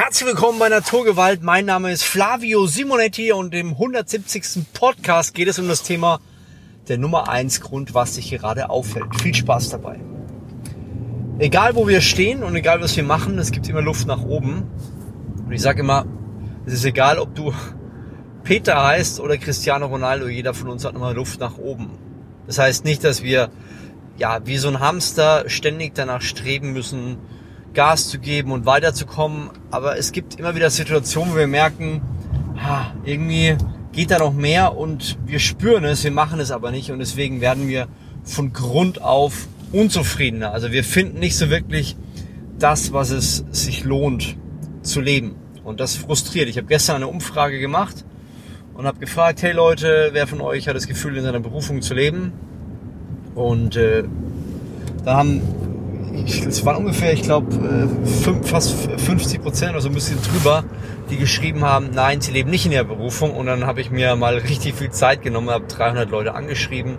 Herzlich willkommen bei Naturgewalt. Mein Name ist Flavio Simonetti und im 170. Podcast geht es um das Thema der Nummer 1 Grund, was sich gerade auffällt. Viel Spaß dabei. Egal wo wir stehen und egal was wir machen, es gibt immer Luft nach oben. Und ich sage immer, es ist egal, ob du Peter heißt oder Cristiano Ronaldo, jeder von uns hat immer Luft nach oben. Das heißt nicht, dass wir ja wie so ein Hamster ständig danach streben müssen, Gas zu geben und weiterzukommen. Aber es gibt immer wieder Situationen, wo wir merken, irgendwie geht da noch mehr und wir spüren es, wir machen es aber nicht und deswegen werden wir von Grund auf unzufriedener. Also wir finden nicht so wirklich das, was es sich lohnt zu leben. Und das frustriert. Ich habe gestern eine Umfrage gemacht und habe gefragt, hey Leute, wer von euch hat das Gefühl, in seiner Berufung zu leben? Und äh, da haben es waren ungefähr, ich glaube, äh, fast 50 Prozent oder so ein bisschen drüber, die geschrieben haben, nein, sie leben nicht in der Berufung. Und dann habe ich mir mal richtig viel Zeit genommen, habe 300 Leute angeschrieben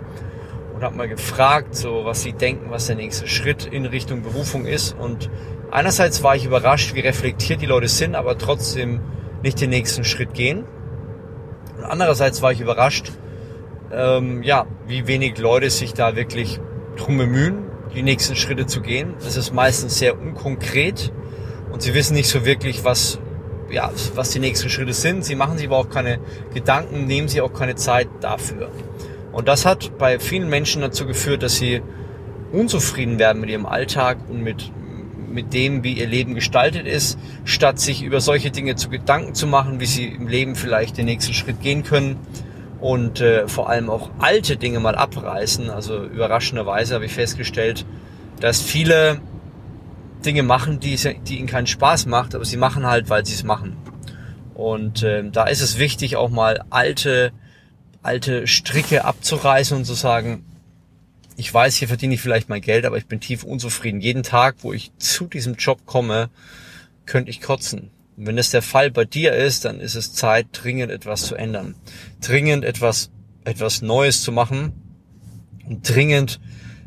und habe mal gefragt, so was sie denken, was der nächste Schritt in Richtung Berufung ist. Und einerseits war ich überrascht, wie reflektiert die Leute sind, aber trotzdem nicht den nächsten Schritt gehen. Und andererseits war ich überrascht, ähm, ja, wie wenig Leute sich da wirklich drum bemühen, die nächsten Schritte zu gehen. Es ist meistens sehr unkonkret und sie wissen nicht so wirklich, was, ja, was die nächsten Schritte sind. Sie machen sich aber auch keine Gedanken, nehmen sich auch keine Zeit dafür. Und das hat bei vielen Menschen dazu geführt, dass sie unzufrieden werden mit ihrem Alltag und mit, mit dem, wie ihr Leben gestaltet ist, statt sich über solche Dinge zu Gedanken zu machen, wie sie im Leben vielleicht den nächsten Schritt gehen können und äh, vor allem auch alte Dinge mal abreißen. Also überraschenderweise habe ich festgestellt, dass viele Dinge machen, die, die ihnen keinen Spaß macht, aber sie machen halt, weil sie es machen. Und äh, da ist es wichtig, auch mal alte, alte Stricke abzureißen und zu sagen, ich weiß, hier verdiene ich vielleicht mein Geld, aber ich bin tief unzufrieden. Jeden Tag, wo ich zu diesem Job komme, könnte ich kotzen. Und wenn es der Fall bei dir ist, dann ist es Zeit, dringend etwas zu ändern. Dringend etwas, etwas Neues zu machen und dringend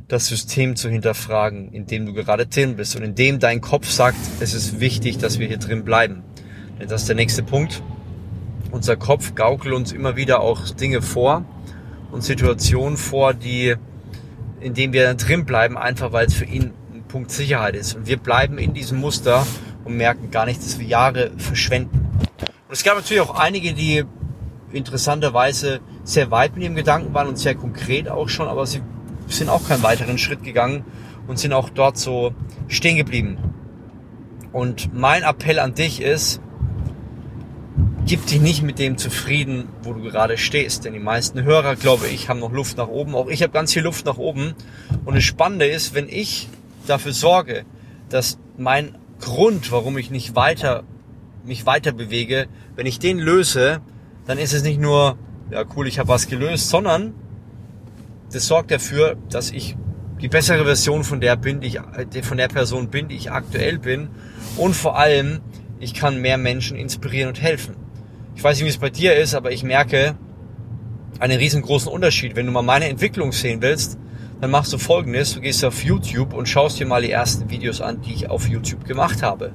das System zu hinterfragen, in dem du gerade drin bist und in dem dein Kopf sagt, es ist wichtig, dass wir hier drin bleiben. Denn das ist der nächste Punkt. Unser Kopf gaukelt uns immer wieder auch Dinge vor und Situationen vor, die, in denen wir drin bleiben, einfach weil es für ihn ein Punkt Sicherheit ist. Und wir bleiben in diesem Muster und merken gar nicht, dass wir Jahre verschwenden. Und es gab natürlich auch einige, die interessanterweise sehr weit mit ihrem Gedanken waren und sehr konkret auch schon, aber sie sind auch keinen weiteren Schritt gegangen und sind auch dort so stehen geblieben. Und mein Appell an dich ist, gib dich nicht mit dem zufrieden, wo du gerade stehst. Denn die meisten Hörer, glaube ich, haben noch Luft nach oben. Auch ich habe ganz viel Luft nach oben. Und das Spannende ist, wenn ich dafür sorge, dass mein Grund, warum ich nicht weiter, mich weiter bewege, wenn ich den löse, dann ist es nicht nur, ja cool, ich habe was gelöst, sondern das sorgt dafür, dass ich die bessere Version von der bin, ich, von der Person bin, die ich aktuell bin. Und vor allem, ich kann mehr Menschen inspirieren und helfen. Ich weiß nicht, wie es bei dir ist, aber ich merke einen riesengroßen Unterschied. Wenn du mal meine Entwicklung sehen willst, dann machst du folgendes, du gehst auf YouTube und schaust dir mal die ersten Videos an, die ich auf YouTube gemacht habe.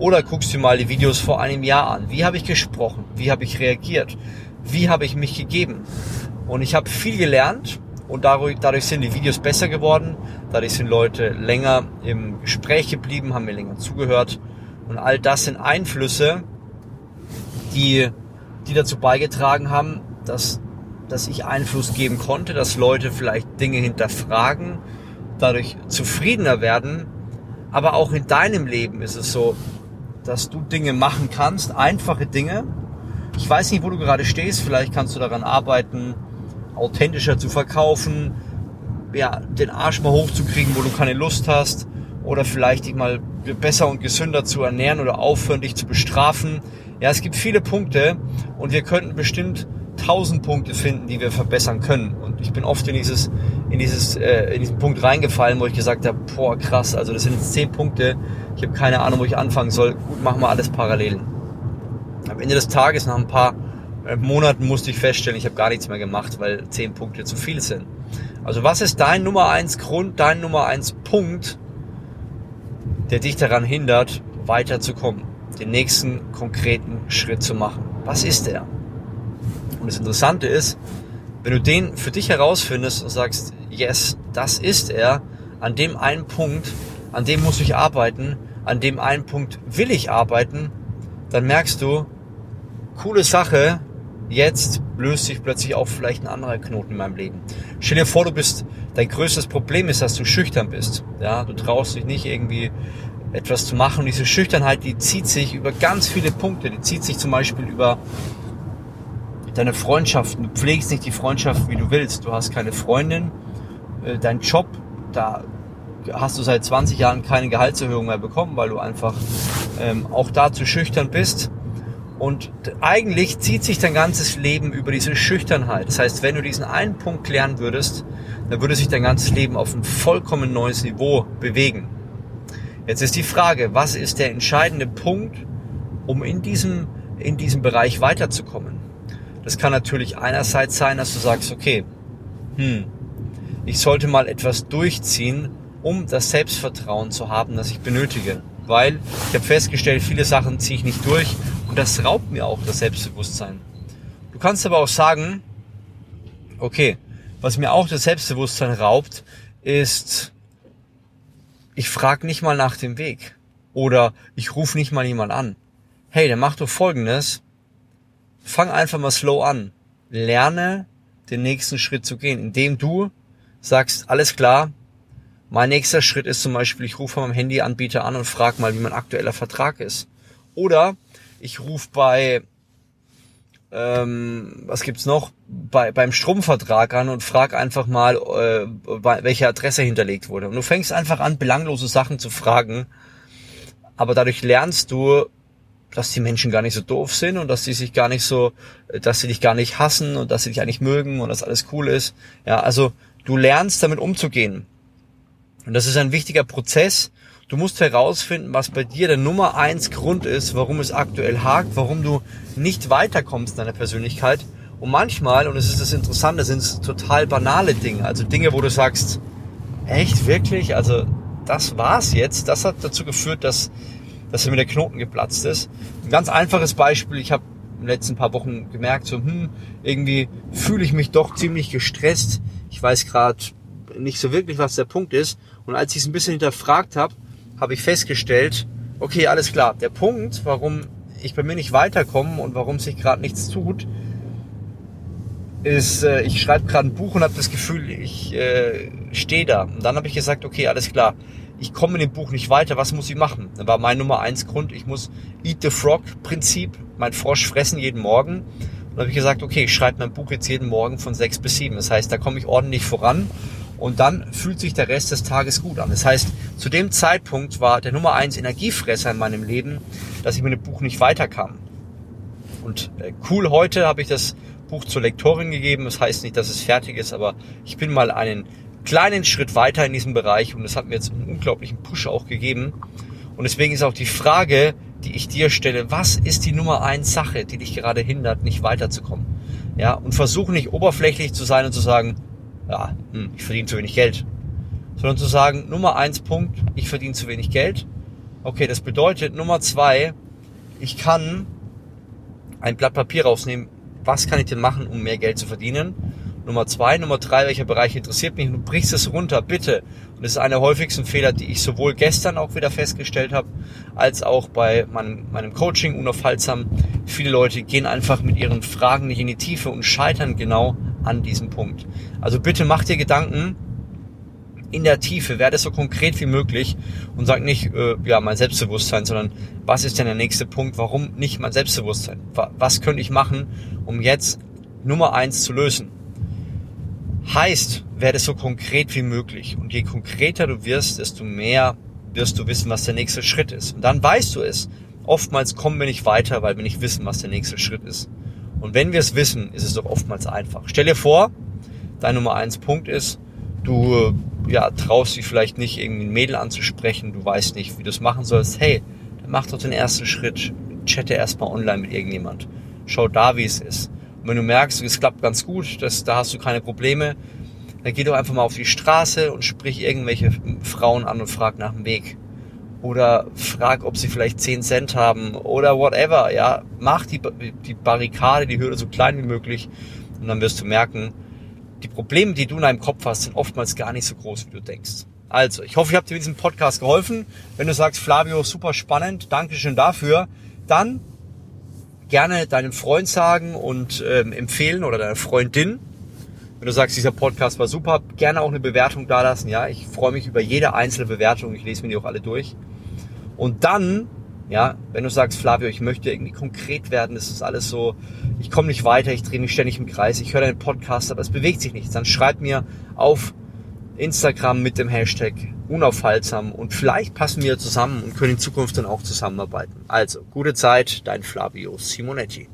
Oder guckst dir mal die Videos vor einem Jahr an. Wie habe ich gesprochen? Wie habe ich reagiert? Wie habe ich mich gegeben? Und ich habe viel gelernt und dadurch, dadurch sind die Videos besser geworden. Dadurch sind Leute länger im Gespräch geblieben, haben mir länger zugehört. Und all das sind Einflüsse, die, die dazu beigetragen haben, dass dass ich Einfluss geben konnte, dass Leute vielleicht Dinge hinterfragen, dadurch zufriedener werden. Aber auch in deinem Leben ist es so, dass du Dinge machen kannst, einfache Dinge. Ich weiß nicht, wo du gerade stehst. Vielleicht kannst du daran arbeiten, authentischer zu verkaufen, ja, den Arsch mal hochzukriegen, wo du keine Lust hast. Oder vielleicht dich mal besser und gesünder zu ernähren oder aufhören, dich zu bestrafen. Ja, es gibt viele Punkte und wir könnten bestimmt tausend Punkte finden, die wir verbessern können. Und ich bin oft in dieses, in dieses, äh, in diesen Punkt reingefallen, wo ich gesagt habe, boah, krass, also das sind jetzt zehn Punkte, ich habe keine Ahnung, wo ich anfangen soll. Gut, machen wir alles parallel. Am Ende des Tages, nach ein paar äh, Monaten, musste ich feststellen, ich habe gar nichts mehr gemacht, weil zehn Punkte zu viel sind. Also was ist dein Nummer eins Grund, dein Nummer eins Punkt, der dich daran hindert, weiterzukommen? den nächsten konkreten Schritt zu machen. Was ist der? Und das Interessante ist, wenn du den für dich herausfindest und sagst, yes, das ist er, an dem einen Punkt, an dem muss ich arbeiten, an dem einen Punkt will ich arbeiten, dann merkst du, coole Sache, jetzt löst sich plötzlich auch vielleicht ein anderer Knoten in meinem Leben. Stell dir vor, du bist, dein größtes Problem ist, dass du schüchtern bist. Ja, du traust dich nicht irgendwie etwas zu machen. Und diese Schüchternheit, die zieht sich über ganz viele Punkte. Die zieht sich zum Beispiel über deine Freundschaften. Du pflegst nicht die Freundschaft, wie du willst. Du hast keine Freundin. Äh, dein Job, da hast du seit 20 Jahren keine Gehaltserhöhung mehr bekommen, weil du einfach ähm, auch da zu schüchtern bist. Und eigentlich zieht sich dein ganzes Leben über diese Schüchternheit. Das heißt, wenn du diesen einen Punkt klären würdest, dann würde sich dein ganzes Leben auf ein vollkommen neues Niveau bewegen. Jetzt ist die Frage, was ist der entscheidende Punkt, um in diesem, in diesem Bereich weiterzukommen? Das kann natürlich einerseits sein, dass du sagst, okay, hm, ich sollte mal etwas durchziehen, um das Selbstvertrauen zu haben, das ich benötige. Weil ich habe festgestellt, viele Sachen ziehe ich nicht durch und das raubt mir auch das Selbstbewusstsein. Du kannst aber auch sagen, okay, was mir auch das Selbstbewusstsein raubt, ist, ich frage nicht mal nach dem Weg. Oder ich rufe nicht mal jemand an. Hey, dann mach doch folgendes. Fang einfach mal slow an. Lerne den nächsten Schritt zu gehen, indem du sagst, alles klar, mein nächster Schritt ist zum Beispiel, ich rufe meinem Handyanbieter an und frage mal, wie mein aktueller Vertrag ist. Oder ich rufe bei, ähm, was gibt's noch, bei, beim Stromvertrag an und frage einfach mal, äh, welche Adresse hinterlegt wurde. Und du fängst einfach an, belanglose Sachen zu fragen, aber dadurch lernst du, dass die Menschen gar nicht so doof sind und dass sie sich gar nicht so, dass sie dich gar nicht hassen und dass sie dich eigentlich mögen und dass alles cool ist. Ja, also du lernst damit umzugehen. Und das ist ein wichtiger Prozess. Du musst herausfinden, was bei dir der Nummer eins Grund ist, warum es aktuell hakt, warum du nicht weiterkommst in deiner Persönlichkeit. Und manchmal, und es ist das Interessante, sind es total banale Dinge. Also Dinge, wo du sagst, echt, wirklich? Also das war's jetzt. Das hat dazu geführt, dass, dass mir der Knoten geplatzt ist. Ein ganz einfaches Beispiel. Ich habe in den letzten paar Wochen gemerkt, so, hm, irgendwie fühle ich mich doch ziemlich gestresst. Ich weiß gerade nicht so wirklich, was der Punkt ist. Und als ich es ein bisschen hinterfragt habe, habe ich festgestellt, okay, alles klar, der Punkt, warum ich bei mir nicht weiterkomme und warum sich gerade nichts tut, ist, äh, ich schreibe gerade ein Buch und habe das Gefühl, ich äh, stehe da. Und dann habe ich gesagt, okay, alles klar, ich komme in dem Buch nicht weiter, was muss ich machen? Dann war mein Nummer eins Grund, ich muss Eat the Frog Prinzip, mein Frosch fressen jeden Morgen. Und habe ich gesagt, okay, ich schreibe mein Buch jetzt jeden Morgen von sechs bis sieben. Das heißt, da komme ich ordentlich voran und dann fühlt sich der Rest des Tages gut an. Das heißt, zu dem Zeitpunkt war der Nummer eins Energiefresser in meinem Leben, dass ich mit dem Buch nicht weiterkam. Und äh, cool, heute habe ich das Buch zur Lektorin gegeben. Das heißt nicht, dass es fertig ist, aber ich bin mal einen kleinen Schritt weiter in diesem Bereich und das hat mir jetzt einen unglaublichen Push auch gegeben. Und deswegen ist auch die Frage, die ich dir stelle, was ist die Nummer eins Sache, die dich gerade hindert, nicht weiterzukommen? Ja, und versuche nicht oberflächlich zu sein und zu sagen, ja, hm, ich verdiene zu wenig Geld. Sondern zu sagen, Nummer eins Punkt, ich verdiene zu wenig Geld. Okay, das bedeutet, Nummer zwei, ich kann ein Blatt Papier rausnehmen, was kann ich denn machen, um mehr Geld zu verdienen? Nummer zwei, Nummer drei, welcher Bereich interessiert mich? Du brichst es runter, bitte. Und das ist einer der häufigsten Fehler, die ich sowohl gestern auch wieder festgestellt habe, als auch bei meinem, meinem Coaching unaufhaltsam. Viele Leute gehen einfach mit ihren Fragen nicht in die Tiefe und scheitern genau an diesem Punkt. Also bitte mach dir Gedanken in der Tiefe, werde so konkret wie möglich und sag nicht, äh, ja, mein Selbstbewusstsein, sondern was ist denn der nächste Punkt? Warum nicht mein Selbstbewusstsein? Was könnte ich machen, um jetzt Nummer eins zu lösen? Heißt, werde so konkret wie möglich. Und je konkreter du wirst, desto mehr wirst du wissen, was der nächste Schritt ist. Und dann weißt du es. Oftmals kommen wir nicht weiter, weil wir nicht wissen, was der nächste Schritt ist. Und wenn wir es wissen, ist es doch oftmals einfach. Stell dir vor, dein Nummer eins Punkt ist, du ja, traust dich vielleicht nicht, irgendwie ein Mädel anzusprechen, du weißt nicht, wie du es machen sollst. Hey, dann mach doch den ersten Schritt. Chatte erstmal online mit irgendjemand. Schau da, wie es ist. Wenn du merkst, es klappt ganz gut, dass, da hast du keine Probleme, dann geh doch einfach mal auf die Straße und sprich irgendwelche Frauen an und frag nach dem Weg. oder frag, ob sie vielleicht 10 Cent haben oder whatever, ja. Mach die, die Barrikade, die Hürde so klein wie möglich und dann wirst du merken, die Probleme, die du in deinem Kopf hast, sind oftmals gar nicht so groß, wie du denkst. Also, ich hoffe, ich habe dir mit diesem Podcast geholfen. Wenn du sagst, Flavio, super spannend, Dankeschön dafür, dann gerne deinem Freund sagen und ähm, empfehlen oder deiner Freundin. Wenn du sagst, dieser Podcast war super, gerne auch eine Bewertung dalassen. Ja, ich freue mich über jede einzelne Bewertung. Ich lese mir die auch alle durch. Und dann, ja, wenn du sagst, Flavio, ich möchte irgendwie konkret werden, das ist alles so, ich komme nicht weiter, ich drehe mich ständig im Kreis, ich höre deinen Podcast, aber es bewegt sich nichts, dann schreib mir auf Instagram mit dem Hashtag unaufhaltsam und vielleicht passen wir zusammen und können in Zukunft dann auch zusammenarbeiten. Also, gute Zeit, dein Flavio Simonetti.